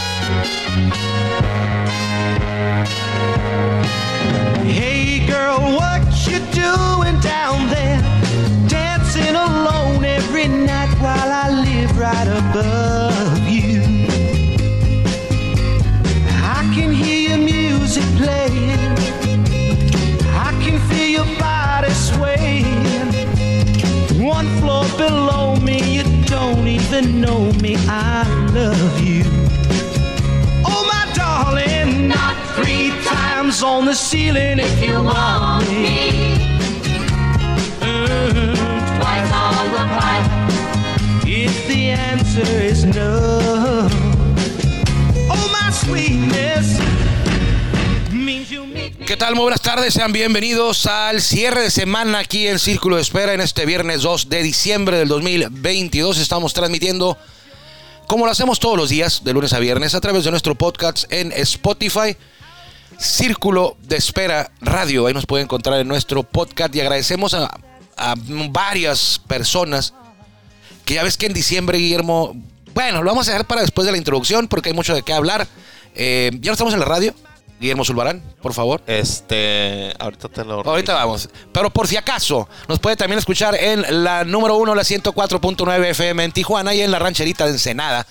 Música on the ceiling if you want me. Mm, Twice on the pipe. If the answer is no, oh, my sweetness means you meet me. ¿Qué tal? Muy buenas tardes, sean bienvenidos al cierre de semana aquí en Círculo de Espera en este viernes 2 de diciembre del 2022. Estamos transmitiendo, como lo hacemos todos los días, de lunes a viernes, a través de nuestro podcast en Spotify. Círculo de Espera Radio, ahí nos pueden encontrar en nuestro podcast y agradecemos a, a varias personas que ya ves que en diciembre, Guillermo, bueno, lo vamos a dejar para después de la introducción porque hay mucho de qué hablar. Eh, ya no estamos en la radio. Guillermo Zulbarán, por favor. Este, ahorita te lo Ahorita vamos. Pero por si acaso, nos puede también escuchar en la número uno, la 104.9 FM en Tijuana y en la rancherita de Ensenada,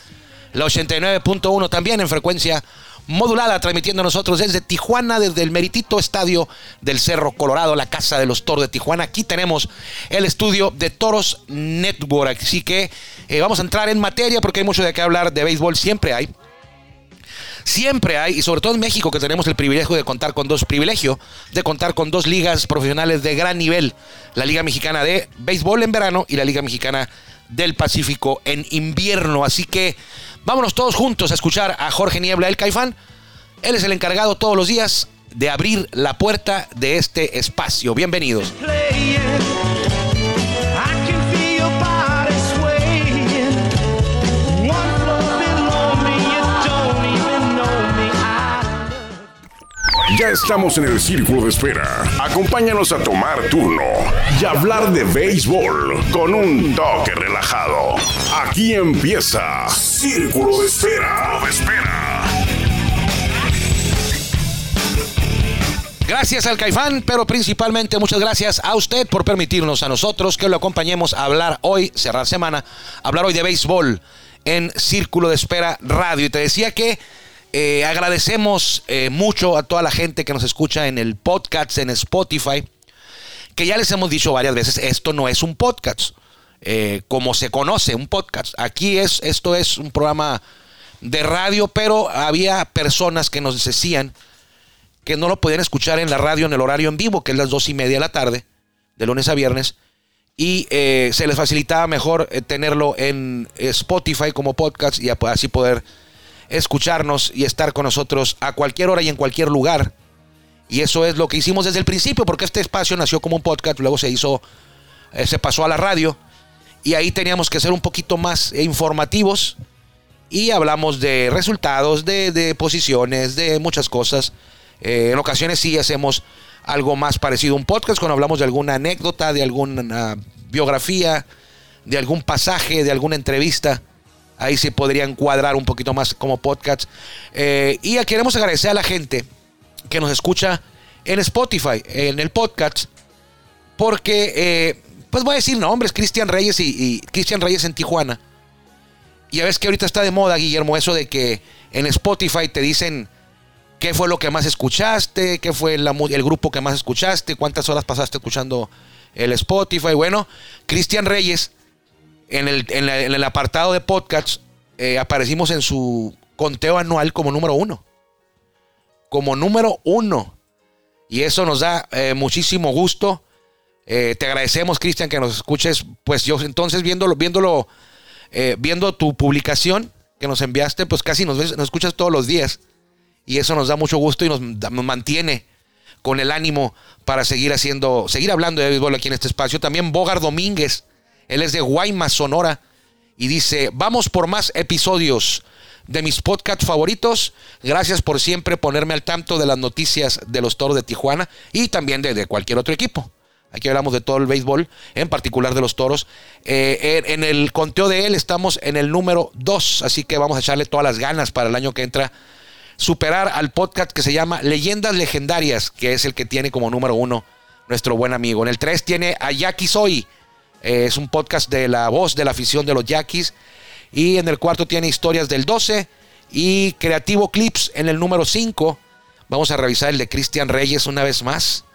la 89.1 también en frecuencia modulada, transmitiendo nosotros desde Tijuana, desde el meritito estadio del Cerro Colorado, la casa de los toros de Tijuana. Aquí tenemos el estudio de Toros Network. Así que eh, vamos a entrar en materia porque hay mucho de qué hablar de béisbol, siempre hay. Siempre hay, y sobre todo en México, que tenemos el privilegio de contar con dos privilegio, de contar con dos ligas profesionales de gran nivel. La Liga Mexicana de Béisbol en verano y la Liga Mexicana del Pacífico en invierno. Así que vámonos todos juntos a escuchar a Jorge Niebla, el Caifán. Él es el encargado todos los días de abrir la puerta de este espacio. Bienvenidos. Ya estamos en el círculo de espera. Acompáñanos a tomar turno y hablar de béisbol con un toque relajado. Aquí empieza Círculo de Espera. Espera. Gracias al Caifán, pero principalmente muchas gracias a usted por permitirnos a nosotros que lo acompañemos a hablar hoy, cerrar semana, hablar hoy de béisbol en Círculo de Espera Radio. Y te decía que eh, agradecemos eh, mucho a toda la gente que nos escucha en el podcast, en Spotify, que ya les hemos dicho varias veces, esto no es un podcast, eh, como se conoce, un podcast. Aquí es, esto es un programa de radio, pero había personas que nos decían que no lo podían escuchar en la radio en el horario en vivo, que es las dos y media de la tarde, de lunes a viernes, y se les facilitaba mejor tenerlo en Spotify como podcast y así poder escucharnos y estar con nosotros a cualquier hora y en cualquier lugar. Y eso es lo que hicimos desde el principio, porque este espacio nació como un podcast, luego se hizo, eh, se pasó a la radio, y ahí teníamos que ser un poquito más informativos y hablamos de resultados, de, de posiciones, de muchas cosas. Eh, en ocasiones sí hacemos algo más parecido a un podcast cuando hablamos de alguna anécdota, de alguna biografía, de algún pasaje, de alguna entrevista. Ahí se podría encuadrar un poquito más como podcast. Eh, y queremos agradecer a la gente que nos escucha en Spotify, en el podcast, porque, eh, pues voy a decir nombres, Cristian Reyes y, Cristian Reyes en Tijuana. Y ya ves que ahorita está de moda, Guillermo, eso de que en Spotify te dicen qué fue lo que más escuchaste, qué fue el grupo que más escuchaste, cuántas horas pasaste escuchando el Spotify. Bueno, Cristian Reyes, en el, apartado de podcasts, eh, aparecimos en su conteo anual como número uno. Como número uno. Y eso nos da eh, muchísimo gusto. Eh, te agradecemos, Cristian, que nos escuches. Pues yo entonces viéndolo, viéndolo, viendo tu publicación que nos enviaste, pues casi nos, ves- nos escuchas todos los días. Y eso nos da mucho gusto y nos mantiene con el ánimo para seguir haciendo, seguir hablando de béisbol aquí en este espacio. También Bogar Domínguez, él es de Guaymas, Sonora, y dice, vamos por más episodios de mis podcasts favoritos. Gracias por siempre ponerme al tanto de las noticias de los Toros de Tijuana y también de, cualquier otro equipo. Aquí hablamos de todo el béisbol, en particular de los toros. Eh, en, el conteo de él estamos en el número 2, así que vamos a echarle todas las ganas para el año que entra. Superar al podcast que se llama Leyendas Legendarias, que es el que tiene como número uno nuestro buen amigo. En el 3 tiene a Jackie Soy, eh, es un podcast de la voz de la afición de los Yaquis. Y en el cuarto tiene historias del 12 y Creativo Clips en el número 5. Vamos a revisar el de Cristian Reyes una vez más.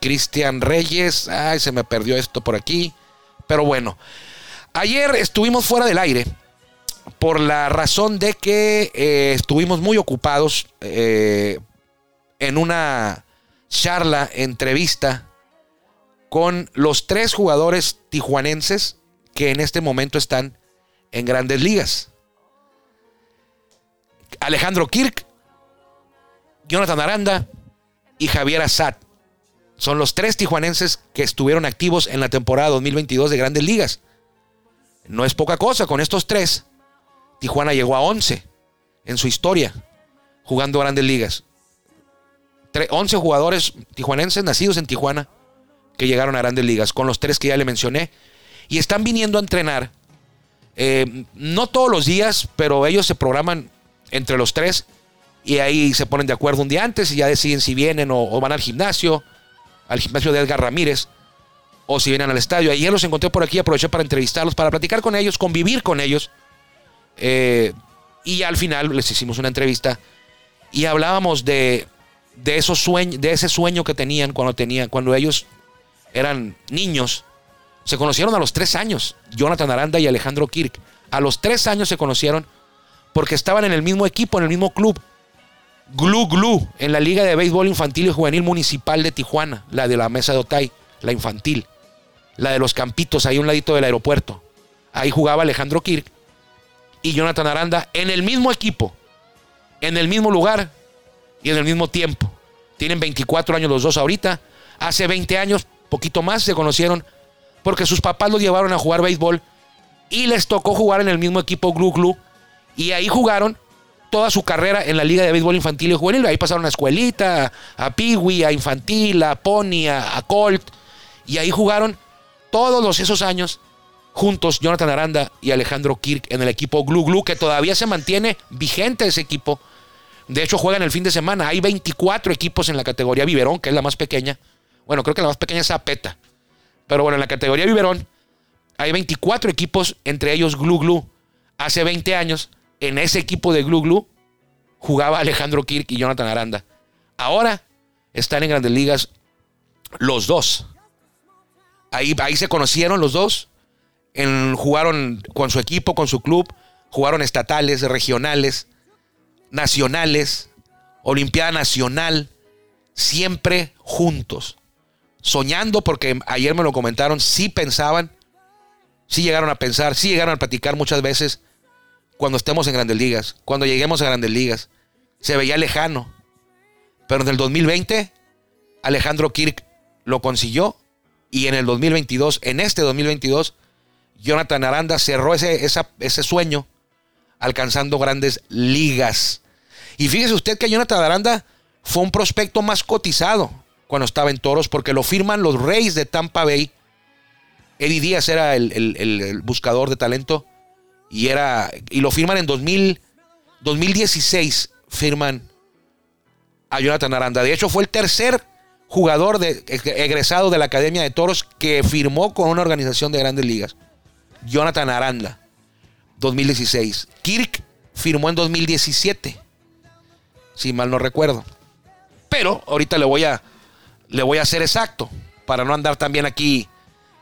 Cristian Reyes, ay, se me perdió esto por aquí. Pero bueno, ayer estuvimos fuera del aire por la razón de que eh, estuvimos muy ocupados eh, en una charla, entrevista con los tres jugadores tijuanenses que en este momento están en grandes ligas. Alejandro Kirk, Jonathan Aranda y Javier Assad. Son los tres tijuanenses que estuvieron activos en la temporada 2022 de grandes ligas. No es poca cosa, con estos tres, Tijuana llegó a 11 en su historia jugando grandes ligas. 11 jugadores tijuanenses nacidos en Tijuana que llegaron a grandes ligas, con los tres que ya le mencioné, y están viniendo a entrenar, eh, no todos los días, pero ellos se programan entre los tres y ahí se ponen de acuerdo un día antes y ya deciden si vienen o, van al gimnasio, al gimnasio de Edgar Ramírez, o si vienen al estadio. Ayer los encontré por aquí, aproveché para entrevistarlos, para platicar con ellos, convivir con ellos. Eh, y al final les hicimos una entrevista y hablábamos de, de, esos sueños, de ese sueño que tenían cuando, tenían cuando ellos eran niños. Se conocieron a los tres años, Jonathan Aranda y Alejandro Kirk. A los tres años se conocieron porque estaban en el mismo equipo, en el mismo club. Glu Glu, en la Liga de Béisbol Infantil y Juvenil Municipal de Tijuana, la de la Mesa de Otay, la infantil. La de los Campitos, ahí un ladito del aeropuerto. Ahí jugaba Alejandro Kirk y Jonathan Aranda en el mismo equipo, en el mismo lugar y en el mismo tiempo. Tienen 24 años los dos ahorita. Hace 20 años poquito más se conocieron porque sus papás los llevaron a jugar béisbol y les tocó jugar en el mismo equipo Glu Glu y ahí jugaron toda su carrera en la Liga de Béisbol Infantil y Juvenil. Ahí pasaron a escuelita, a Piwi, a Infantil, a Pony, a, Colt. Y ahí jugaron todos esos años juntos Jonathan Aranda y Alejandro Kirk en el equipo Glu Glu, que todavía se mantiene vigente ese equipo. De hecho, juegan el fin de semana. Hay 24 equipos en la categoría Biberón, que es la más pequeña. Bueno, creo que la más pequeña es Zapeta. Pero bueno, en la categoría Biberón hay 24 equipos, entre ellos Glu. Hace 20 años, en ese equipo de Glu jugaba Alejandro Kirk y Jonathan Aranda. Ahora están en grandes ligas los dos. Ahí, ahí se conocieron los dos. Jugaron con su equipo, con su club. Jugaron estatales, regionales, nacionales, Olimpiada Nacional. Siempre juntos soñando, porque ayer me lo comentaron, sí pensaban, sí llegaron a pensar, sí llegaron a platicar muchas veces cuando estemos en grandes ligas, cuando lleguemos a grandes ligas. Se veía lejano. Pero en el 2020, Alejandro Kirk lo consiguió. Y en el 2022, en este 2022, Jonathan Aranda cerró ese, ese sueño alcanzando grandes ligas. Y fíjese usted que Jonathan Aranda fue un prospecto más cotizado cuando estaba en Toros, porque lo firman los Reyes de Tampa Bay. Eddie Díaz era el, buscador de talento y, era, y lo firman en 2000, 2016. Firman a Jonathan Aranda. De hecho, fue el tercer jugador egresado de la Academia de Toros que firmó con una organización de grandes ligas. Jonathan Aranda, 2016. Kirk firmó en 2017, si mal no recuerdo. Pero ahorita le voy a, le voy a hacer exacto para no andar también aquí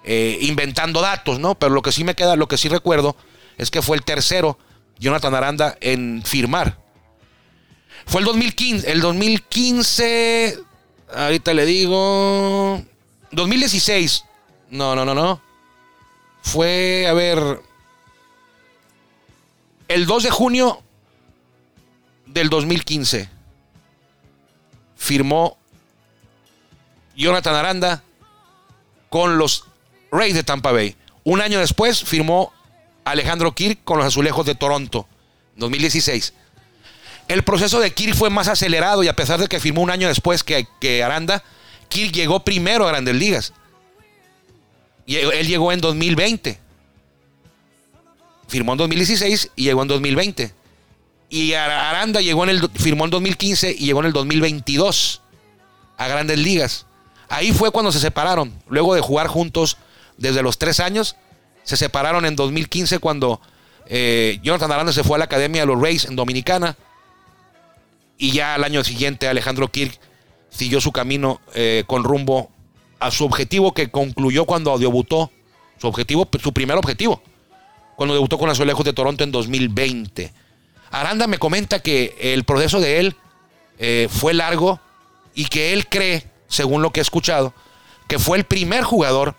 eh, inventando datos, ¿no? Pero lo que sí me queda, lo que sí recuerdo es que fue el tercero, Jonathan Aranda, en firmar. Fue el 2015, el 2015, ahorita le digo, 2016, no, no, no, no. Fue, a ver, el 2 de junio del 2015 firmó Jonathan Aranda con los Rays de Tampa Bay. Un año después firmó Alejandro Kirk con los Azulejos de Toronto, 2016. El proceso de Kirk fue más acelerado y a pesar de que firmó un año después que, Aranda, Kirk llegó primero a Grandes Ligas. Él llegó en 2020. Firmó en 2016 y llegó en 2020. Y Aranda llegó en el, firmó en 2015 y llegó en el 2022 a Grandes Ligas. Ahí fue cuando se separaron. Luego de jugar juntos desde los tres años, se separaron en 2015 cuando eh, Jonathan Aranda se fue a la Academia de los Rays en Dominicana. Y ya al año siguiente Alejandro Kirk siguió su camino eh, con rumbo a su objetivo que concluyó cuando debutó. Su objetivo, su primer objetivo. Cuando debutó con Azulejos de Toronto en 2020. Aranda me comenta que el proceso de él eh, fue largo y que él cree, según lo que he escuchado, que fue el primer jugador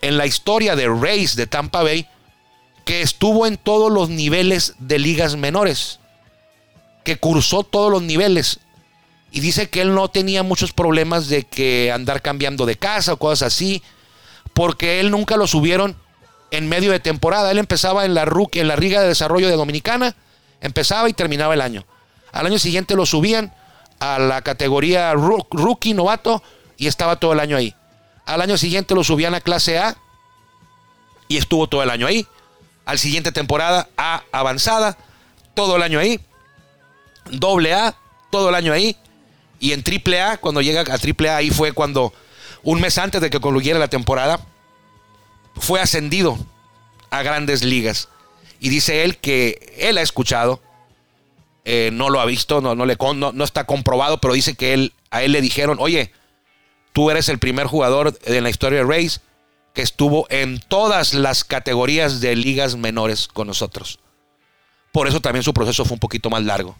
en la historia de Rays de Tampa Bay que estuvo en todos los niveles de ligas menores, que cursó todos los niveles. Y dice que él no tenía muchos problemas de que andar cambiando de casa o cosas así, porque él nunca lo subieron en medio de temporada. Él empezaba en la, en la Liga de Desarrollo de Dominicana, empezaba y terminaba el año. Al año siguiente lo subían a la categoría rookie, novato, y estaba todo el año ahí. Al año siguiente lo subían a clase A y estuvo todo el año ahí. Al siguiente temporada A avanzada, todo el año ahí. Doble A, todo el año ahí. Y en triple A, cuando llega a triple A, ahí fue cuando, un mes antes de que concluyera la temporada, fue ascendido a grandes ligas. Y dice él que él ha escuchado, eh, no lo ha visto, no, no, le, no, no está comprobado, pero dice que él, a él le dijeron, oye, Tú eres el primer jugador en la historia de Rays que estuvo en todas las categorías de ligas menores con nosotros. Por eso también su proceso fue un poquito más largo.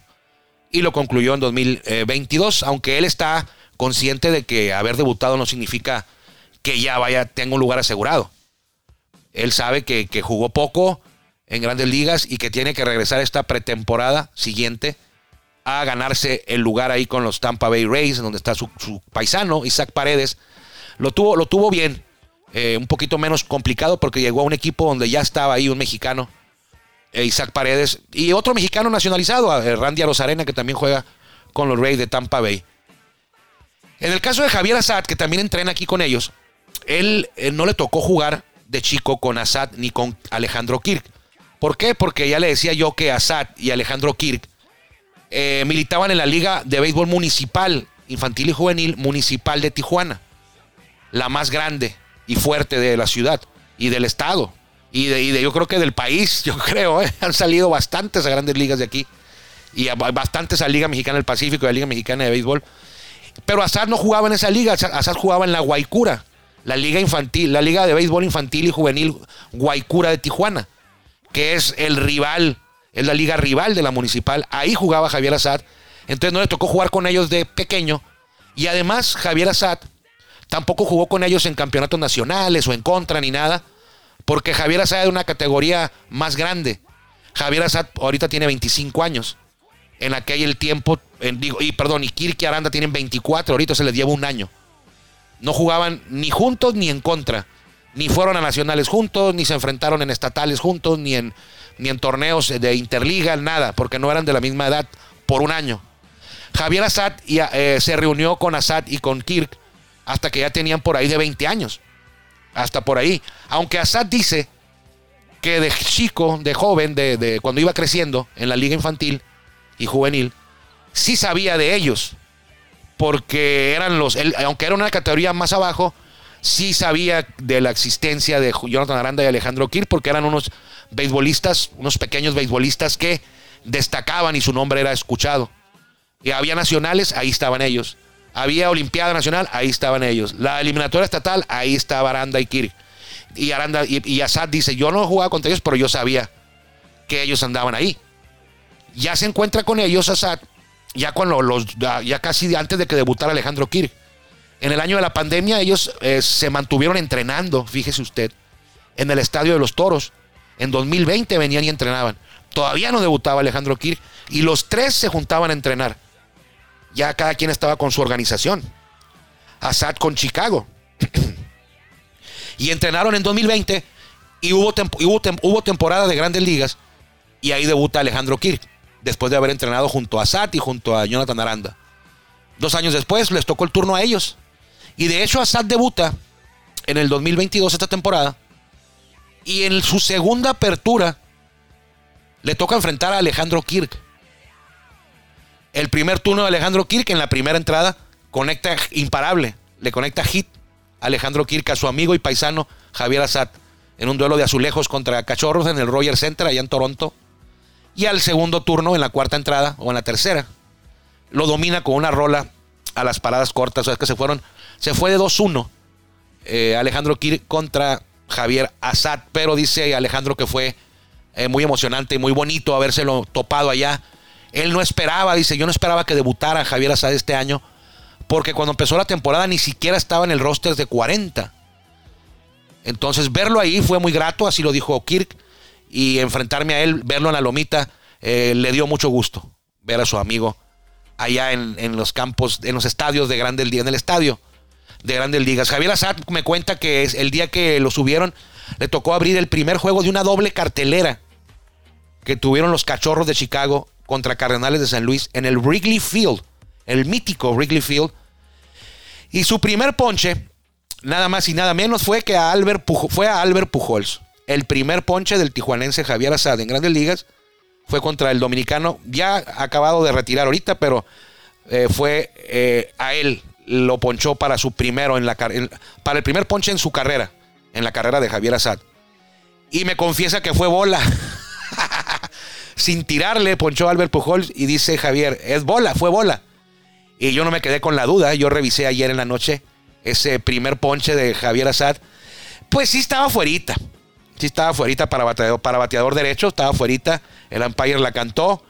Y lo concluyó en 2022, aunque él está consciente de que haber debutado no significa que ya vaya, tenga un lugar asegurado. Él sabe que, que jugó poco en grandes ligas y que tiene que regresar esta pretemporada siguiente a ganarse el lugar ahí con los Tampa Bay Rays, donde está su, paisano, Isaac Paredes. Lo tuvo, lo tuvo bien, eh, un poquito menos complicado porque llegó a un equipo donde ya estaba ahí un mexicano, eh, Isaac Paredes, y otro mexicano nacionalizado, eh, Randy Arozarena, que también juega con los Rays de Tampa Bay. En el caso de Javier Assad, que también entrena aquí con ellos, él, él no le tocó jugar de chico con Assad ni con Alejandro Kirk. ¿Por qué? Porque ya le decía yo que Assad y Alejandro Kirk eh, militaban en la Liga de Béisbol Municipal, Infantil y Juvenil Municipal de Tijuana, la más grande y fuerte de la ciudad y del estado. Y de, yo creo que del país, yo creo, eh, han salido bastantes a grandes ligas de aquí. Y bastantes a Liga Mexicana del Pacífico y a Liga Mexicana de Béisbol. Pero Azad no jugaba en esa liga, Azad jugaba en la Guaycura, la liga infantil, la liga de béisbol infantil y juvenil Guaycura de Tijuana, que es el rival es la liga rival de la municipal. Ahí jugaba Javier Azad. Entonces no le tocó jugar con ellos de pequeño. Y además Javier Azad tampoco jugó con ellos en campeonatos nacionales o en contra ni nada. Porque Javier Azad es de una categoría más grande. Javier Azad ahorita tiene 25 años. En aquel tiempo, digo, y perdón, y Kirky Aranda tienen 24, ahorita se les lleva un año. No jugaban ni juntos ni en contra. Ni fueron a nacionales juntos, ni se enfrentaron en estatales juntos, ni en ni en torneos de interliga, nada, porque no eran de la misma edad por un año. Javier Assad eh, se reunió con Assad y con Kirk hasta que ya tenían por ahí de 20 años. Hasta por ahí. Aunque Assad dice que de chico, de joven, de, cuando iba creciendo en la liga infantil y juvenil, sí sabía de ellos. Porque eran los, aunque era una categoría más abajo, sí sabía de la existencia de Jonathan Aranda y Alejandro Kirk, porque eran unos beisbolistas, unos pequeños beisbolistas que destacaban y su nombre era escuchado. Y había nacionales, ahí estaban ellos. Había Olimpiada Nacional, ahí estaban ellos. La eliminatoria estatal, ahí estaba Aranda y Kirk. Y Aranda y, Assad dice, yo no jugaba contra ellos, pero yo sabía que ellos andaban ahí. Ya se encuentra con ellos Assad, ya cuando los, ya casi antes de que debutara Alejandro Kirk. En el año de la pandemia ellos eh, se mantuvieron entrenando, fíjese usted, en el Estadio de los Toros. En 2020 venían y entrenaban. Todavía no debutaba Alejandro Kirk y los tres se juntaban a entrenar. Ya cada quien estaba con su organización. Assad con Chicago. y entrenaron en 2020 y hubo, hubo, hubo temporada de grandes ligas y ahí debuta Alejandro Kirk después de haber entrenado junto a Assad y junto a Jonathan Aranda. Dos años después les tocó el turno a ellos Y de hecho, Assad debuta en el 2022, esta temporada. Y en su segunda apertura, le toca enfrentar a Alejandro Kirk. El primer turno de Alejandro Kirk en la primera entrada conecta imparable, le conecta hit a Alejandro Kirk a su amigo y paisano Javier Assad en un duelo de azulejos contra cachorros en el Roger Center allá en Toronto. Y al segundo turno, en la cuarta entrada o en la tercera, lo domina con una rola a las paradas cortas. O sea, que se fueron, se fue de 2-1 eh, Alejandro Kirk contra Javier Assad. Pero dice Alejandro que fue eh, muy emocionante y muy bonito habérselo topado allá. Él no esperaba, dice, yo no esperaba que debutara Javier Assad este año, porque cuando empezó la temporada ni siquiera estaba en el roster de 40. Entonces verlo ahí fue muy grato, así lo dijo Kirk, y enfrentarme a él, verlo en la lomita, eh, le dio mucho gusto ver a su amigo allá en, los campos, en los estadios de Grandes Ligas, en el estadio de Grandes Ligas. Javier Assad me cuenta que es el día que lo subieron, le tocó abrir el primer juego de una doble cartelera que tuvieron los cachorros de Chicago contra Cardenales de San Luis en el Wrigley Field, el mítico Wrigley Field. Y su primer ponche nada más y nada menos fue que a Albert, fue a Albert Pujols. El primer ponche del tijuanense Javier Asad en Grandes Ligas fue contra el dominicano, ya acabado de retirar ahorita, pero eh, fue eh, a él lo ponchó para su primero en la para el primer ponche en su carrera, en la carrera de Javier Asad. Y me confiesa que fue bola. Sin tirarle, ponchó Albert Pujols y dice Javier, es bola, fue bola. Y yo no me quedé con la duda, yo revisé ayer en la noche ese primer ponche de Javier Assad, pues sí estaba fuerita. Sí estaba fuerita para bateador, para bateador derecho, estaba fuerita. El umpire la cantó.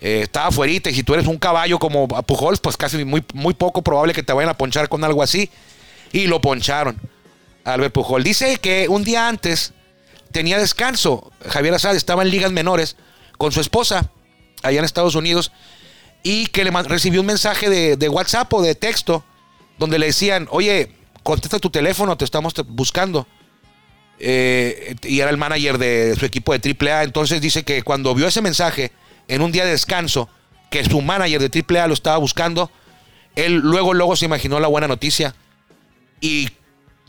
Eh, estaba fuerita. Y si tú eres un caballo como Pujols, pues casi muy, muy poco probable que te vayan a ponchar con algo así. Y lo poncharon. Albert Pujol. Dice que un día antes tenía descanso. Javier Assad estaba en ligas menores con su esposa allá en Estados Unidos y que le recibió un mensaje de, de WhatsApp o de texto donde le decían, oye, contesta tu teléfono, te estamos buscando. Eh, y era el manager de su equipo de AAA. Entonces dice que cuando vio ese mensaje en un día de descanso, que su manager de AAA lo estaba buscando, él luego, luego se imaginó la buena noticia y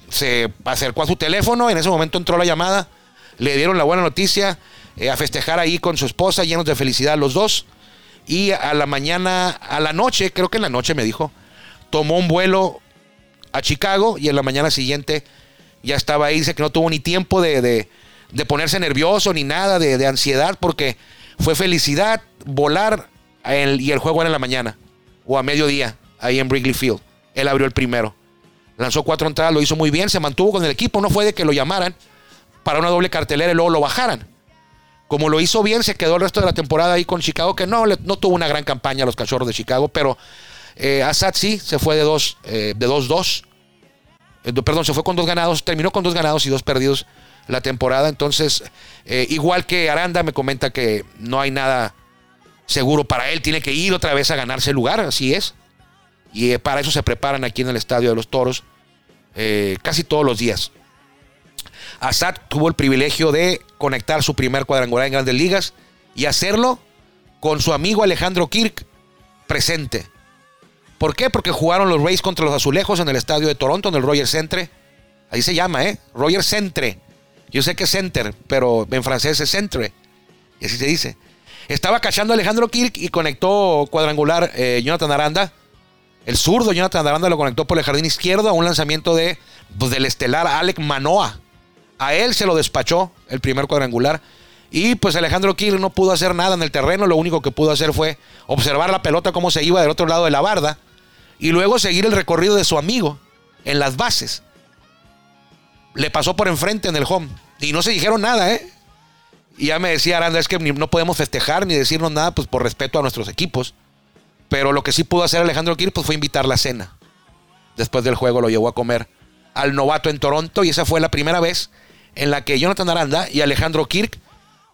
se acercó a su teléfono. En ese momento entró la llamada, le dieron la buena noticia eh, a festejar ahí con su esposa, llenos de felicidad los dos. Y a la mañana, a la noche, creo que en la noche me dijo, tomó un vuelo a Chicago y en la mañana siguiente ya estaba ahí. Dice que no tuvo ni tiempo de, ponerse nervioso ni nada, de, ansiedad, porque fue felicidad volar y el juego era en la mañana o a mediodía ahí en Wrigley Field. Él abrió el primero. Lanzó cuatro entradas, lo hizo muy bien, se mantuvo con el equipo. No fue de que lo llamaran para una doble cartelera y luego lo bajaran. Como lo hizo bien, se quedó el resto de la temporada ahí con Chicago, que no, no tuvo una gran campaña los cachorros de Chicago, pero eh, Assad sí, se fue de 2 eh, de 2-2. Eh, perdón, se fue con dos ganados, terminó con dos ganados y dos perdidos la temporada. Entonces, eh, igual que Aranda me comenta que no hay nada seguro para él, tiene que ir otra vez a ganarse el lugar, así es. Y para eso se preparan aquí en el Estadio de los Toros casi todos los días. Assad tuvo el privilegio de conectar su primer cuadrangular en grandes ligas y hacerlo con su amigo Alejandro Kirk presente. ¿Por qué? Porque jugaron los Rays contra los Azulejos en el estadio de Toronto, en el Roger Centre. Ahí se llama, ¿eh? Roger Centre. Yo sé que es Center, pero en francés es Centre. Y así se dice. Estaba cachando Alejandro Kirk y conectó cuadrangular eh, Jonathan Aranda. El zurdo Jonathan Aranda lo conectó por el jardín izquierdo a un lanzamiento de, pues, del estelar Alec Manoa. A él se lo despachó el primer cuadrangular. Y pues Alejandro Kirk no pudo hacer nada en el terreno. Lo único que pudo hacer fue observar la pelota cómo se iba del otro lado de la barda y luego seguir el recorrido de su amigo en las bases. Le pasó por enfrente en el home y no se dijeron nada, ¿eh? Y ya me decía Aranda, es que no podemos festejar ni decirnos nada, pues por respeto a nuestros equipos. Pero lo que sí pudo hacer Alejandro Kirk pues, fue invitar la cena. Después del juego lo llevó a comer al novato en Toronto y esa fue la primera vez en la que Jonathan Aranda y Alejandro Kirk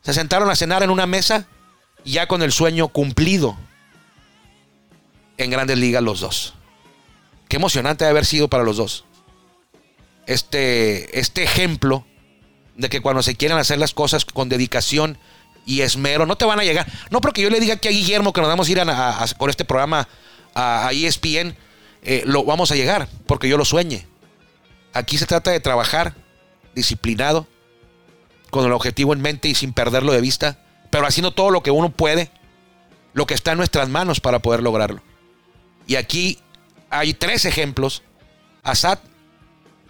se sentaron a cenar en una mesa ya con el sueño cumplido en grandes ligas los dos. Qué emocionante haber sido para los dos. Este, este ejemplo de que cuando se quieren hacer las cosas con dedicación y esmero, no te van a llegar. No porque yo le diga aquí a Guillermo que nos vamos a ir con este programa a, ESPN eh, lo vamos a llegar, porque yo lo sueñe. Aquí se trata de trabajar disciplinado, con el objetivo en mente y sin perderlo de vista, pero haciendo todo lo que uno puede, lo que está en nuestras manos para poder lograrlo. Y aquí hay tres ejemplos, Assad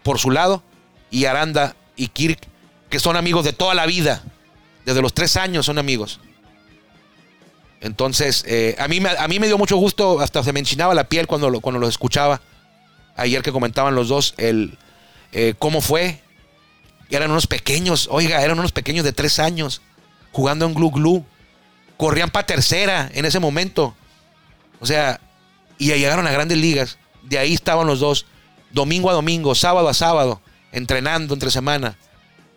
por su lado y Aranda y Kirk, que son amigos de toda la vida, desde los tres años son amigos. Entonces, eh, a, mí, a mí me dio mucho gusto, hasta se me enchinaba la piel cuando, cuando los escuchaba. Ayer que comentaban los dos el eh, cómo fue. Eran unos pequeños, oiga, eran unos pequeños de tres años, jugando en Glu Glu. Corrían para tercera en ese momento. O sea, y llegaron a grandes ligas. De ahí estaban los dos, domingo a domingo, sábado a sábado, entrenando entre semana,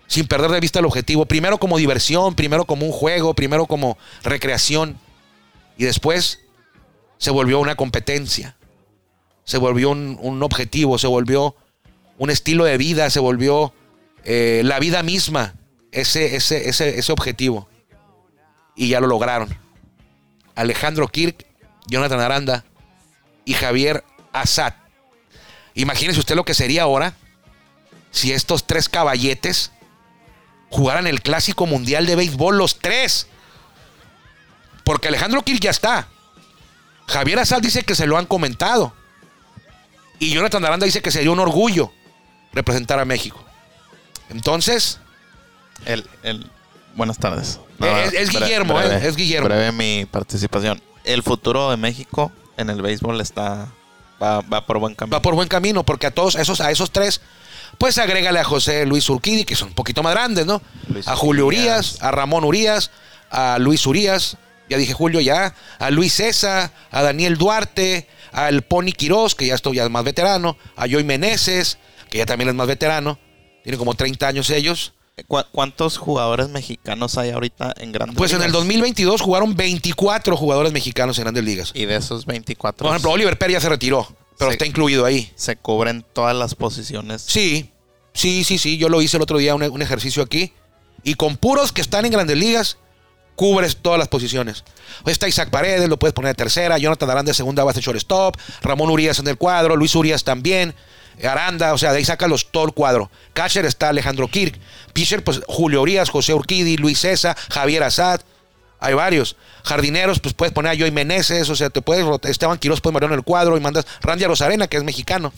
sin perder de vista el objetivo. Primero como diversión, primero como un juego, primero como recreación. Y después se volvió una competencia, se volvió un, objetivo, se volvió un estilo de vida, se volvió eh, la vida misma, ese, ese, ese, ese objetivo. Y ya lo lograron. Alejandro Kirk, Jonathan Aranda y Javier Assad. Imagínese usted lo que sería ahora si estos tres caballetes jugaran el clásico mundial de béisbol, los tres. Porque Alejandro Kirk ya está. Javier Assad dice que se lo han comentado. Y Jonathan Aranda dice que sería un orgullo representar a México. Entonces, El, el- buenas tardes. Es- es Guillermo, eh, es Guillermo. Breve mi participación. El futuro de México en el béisbol está va, va por buen camino. va por buen camino, porque a todos esos, a esos tres, pues agrégale a José Luis Urquidi, que son un poquito más grandes, ¿no? Luis a Julio Urias. Urias, a Ramón Urias, a Luis Urias, ya dije Julio ya, a Luis César, a Daniel Duarte, al Pony Quirós, que ya estoy ya es más veterano, a Joy Meneses, que ya también es más veterano, tiene como 30 años ellos. ¿Cu- ¿Cuántos jugadores mexicanos hay ahorita en grandes Pues en el ligas? 2022 jugaron 24 jugadores mexicanos en grandes ligas. Y de esos 24 Por ejemplo, Oliver Pérez ya se retiró, pero está incluido ahí. se cubren todas las posiciones. Sí, sí, sí, sí. Yo lo hice el otro día, un, un ejercicio aquí. Y con puros que están en grandes ligas, cubres todas las posiciones. Hoy está Isaac Paredes, lo puedes poner de tercera. Jonathan Aranda de segunda base shortstop. Ramón Urias en el cuadro. Luis Urias también. Aranda, o sea, de ahí saca los, todo el cuadro. Catcher está Alejandro Kirk. Pitcher, pues Julio Urias, José Urquidi, Luis César, Javier Assad. Hay varios. Jardineros, pues puedes poner a Joey Meneses, o sea, te puedes, Esteban Quiroz puede morir en el cuadro y mandas Randy Rosarena, que es mexicano.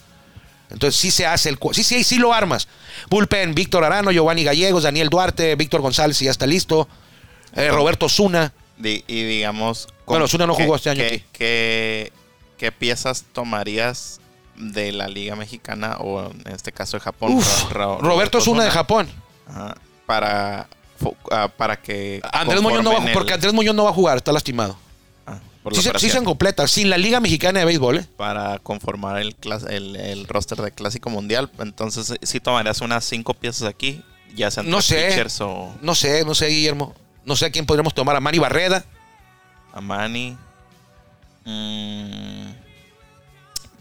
Entonces sí se hace el sí, sí, sí lo armas. Bullpen, Víctor Arano, Giovanni Gallegos, Daniel Duarte, Víctor González, si ya está listo. Eh, Roberto Zuna. Y digamos... Bueno, Osuna no ¿qué- jugó este año qué- aquí. qué- qué piezas tomarías de la Liga Mexicana o en este caso de Japón? Uf, Ro- Ro- Roberto Zuna de Japón. Ajá, para, ah, para que... Andrés Muñoz no va, conformen porque el- Andrés Muñoz no va a jugar, está lastimado. ah, Sí se, sí se completa, sin la Liga Mexicana de Béisbol, ¿eh? para conformar el, el, el roster de Clásico Mundial. Entonces, sí tomarías unas cinco piezas aquí, ya sean No sé. o No sé, no sé, Guillermo. No sé a quién podríamos tomar. A Manny Barreda. a Manny. Mm,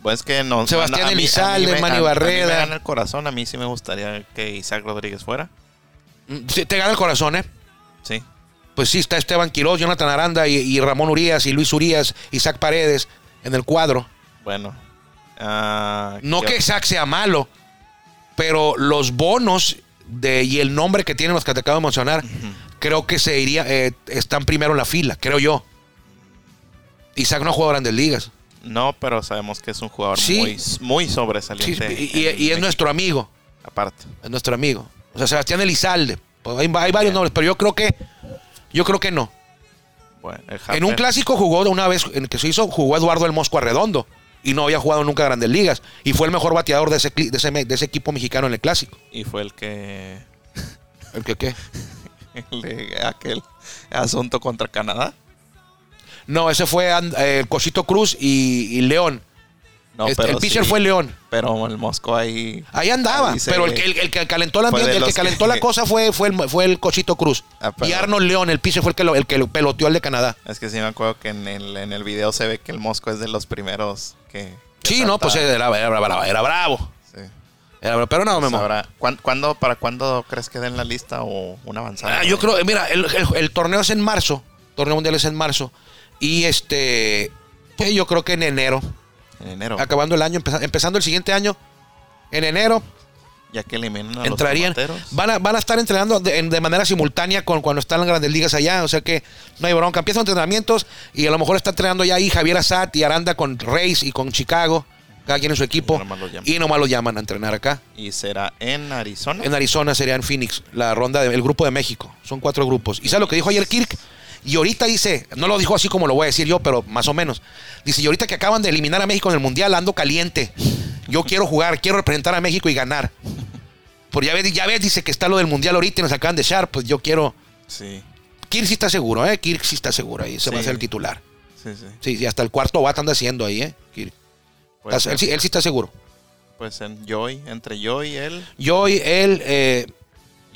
pues que no. Sebastián a a Elizalde, Manny a- A mí Barreda. me gana el corazón. A mí sí me gustaría que Isaac Rodríguez fuera. Mm, Te gana el corazón, ¿eh? Sí. Pues sí, está Esteban Quiroz, Jonathan Aranda y, y Ramón Urias y Luis Urias, Isaac Paredes en el cuadro. Bueno. Ah, No ¿qué que Isaac sea malo, pero los bonos de, y el nombre que tienen los que te acabo de mencionar, creo que se iría, eh, están primero en la fila, creo yo. Isaac no ha jugado grandes ligas. No, pero sabemos que es un jugador Sí. muy, muy Sí, sobresaliente. y, y- es nuestro amigo, Aparte. es nuestro amigo. O sea, Sebastián Elizalde. Pues hay, hay varios nombres, pero yo creo que, yo creo que no. Bueno, En un clásico jugó de una vez, en el que se hizo, jugó Eduardo el Mosco Arredondo. Y no había jugado nunca grandes ligas. Y fue el mejor bateador de ese, de ese, de ese equipo mexicano en el clásico. Y fue el que. ¿El que qué? el de aquel asunto contra Canadá. No, ese fue eh, Cosito Cruz y, y León. No, Este, el pitcher sí, fue León. Pero el Mosco ahí. Ahí andaba. Ahí pero el, el- el que calentó el ambiente, de el que calentó que- la cosa fue, fue, el, fue el Cosito Cruz. Ah, y Arnold León, el pitcher fue el que, lo, el que lo peloteó al de Canadá. Es que sí me acuerdo que en el, en el video se ve que el Mosco es de los primeros que. que Sí, no, pues era, era, era bravo, era bravo. Sí. Era bravo, Pero no, ahora, ¿cuán- cuándo, ¿Para cuándo crees que den la lista o una avanzada? Ah, yo creo, mira, el, el- el torneo es en marzo. torneo mundial es en marzo. Y este, pues yo creo que en enero En enero. acabando el año, empeza- empezando el siguiente año, en enero, Ya que eliminan a entrarían. los. Van a, van a estar entrenando de, manera simultánea con cuando están las grandes ligas allá. O sea que no hay bronca. Empiezan entrenamientos y a lo mejor está entrenando ya ahí Javier Azat y Aranda con Reyes y con Chicago. Cada quien en su equipo. Nomás. Y nomás lo llaman a entrenar acá. Y será en Arizona. En Arizona sería en Phoenix, la ronda del grupo de México. Son cuatro grupos. ¿Y sabes lo que dijo ayer Kirk? Y ahorita dice, no lo dijo así como lo voy a decir yo, pero más o menos. Dice, y ahorita que acaban de eliminar a México en el Mundial, ando caliente. Yo quiero jugar, quiero representar a México y ganar. Por ya ves, ya ves, dice que está lo del Mundial ahorita y nos acaban de echar, pues yo quiero... Sí, Kirk sí está seguro, ¿eh? Kirk sí está seguro ahí, se va a ser el titular. sí, sí. Sí, y hasta el cuarto bat anda haciendo ahí, ¿eh? Kirk. Él, sí, él está seguro. Pues en Joy, entre Joy, él Yo y él, eh,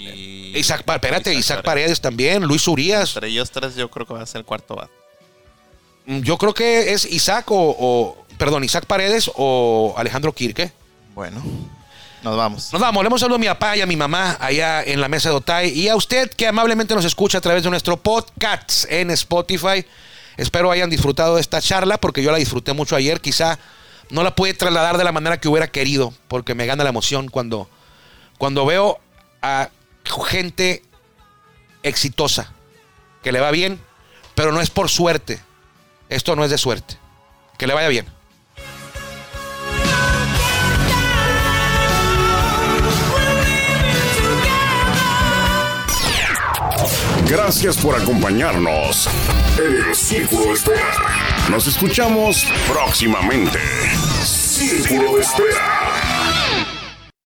y. Isaac, Pa- espérate, Isaac Paredes también, Luis Urias. Entre ellos tres, yo creo que va a ser el cuarto bat. Mm, Yo creo que es Isaac o, o- perdón, Isaac Paredes o Alejandro Kirke. Bueno, nos vamos. Nos vamos, le hemos saludado a mi papá y a mi mamá allá en la mesa de Otay y a usted que amablemente nos escucha a través de nuestro podcast en Spotify. Espero hayan disfrutado de esta charla porque yo la disfruté mucho ayer. Quizá no la pude trasladar de la manera que hubiera querido porque me gana la emoción cuando, cuando veo a gente exitosa, que le va bien, pero no es por suerte. Esto no es de suerte. Que le vaya bien. Gracias por acompañarnos en Círculo Espera. Nos escuchamos próximamente. Círculo Espera.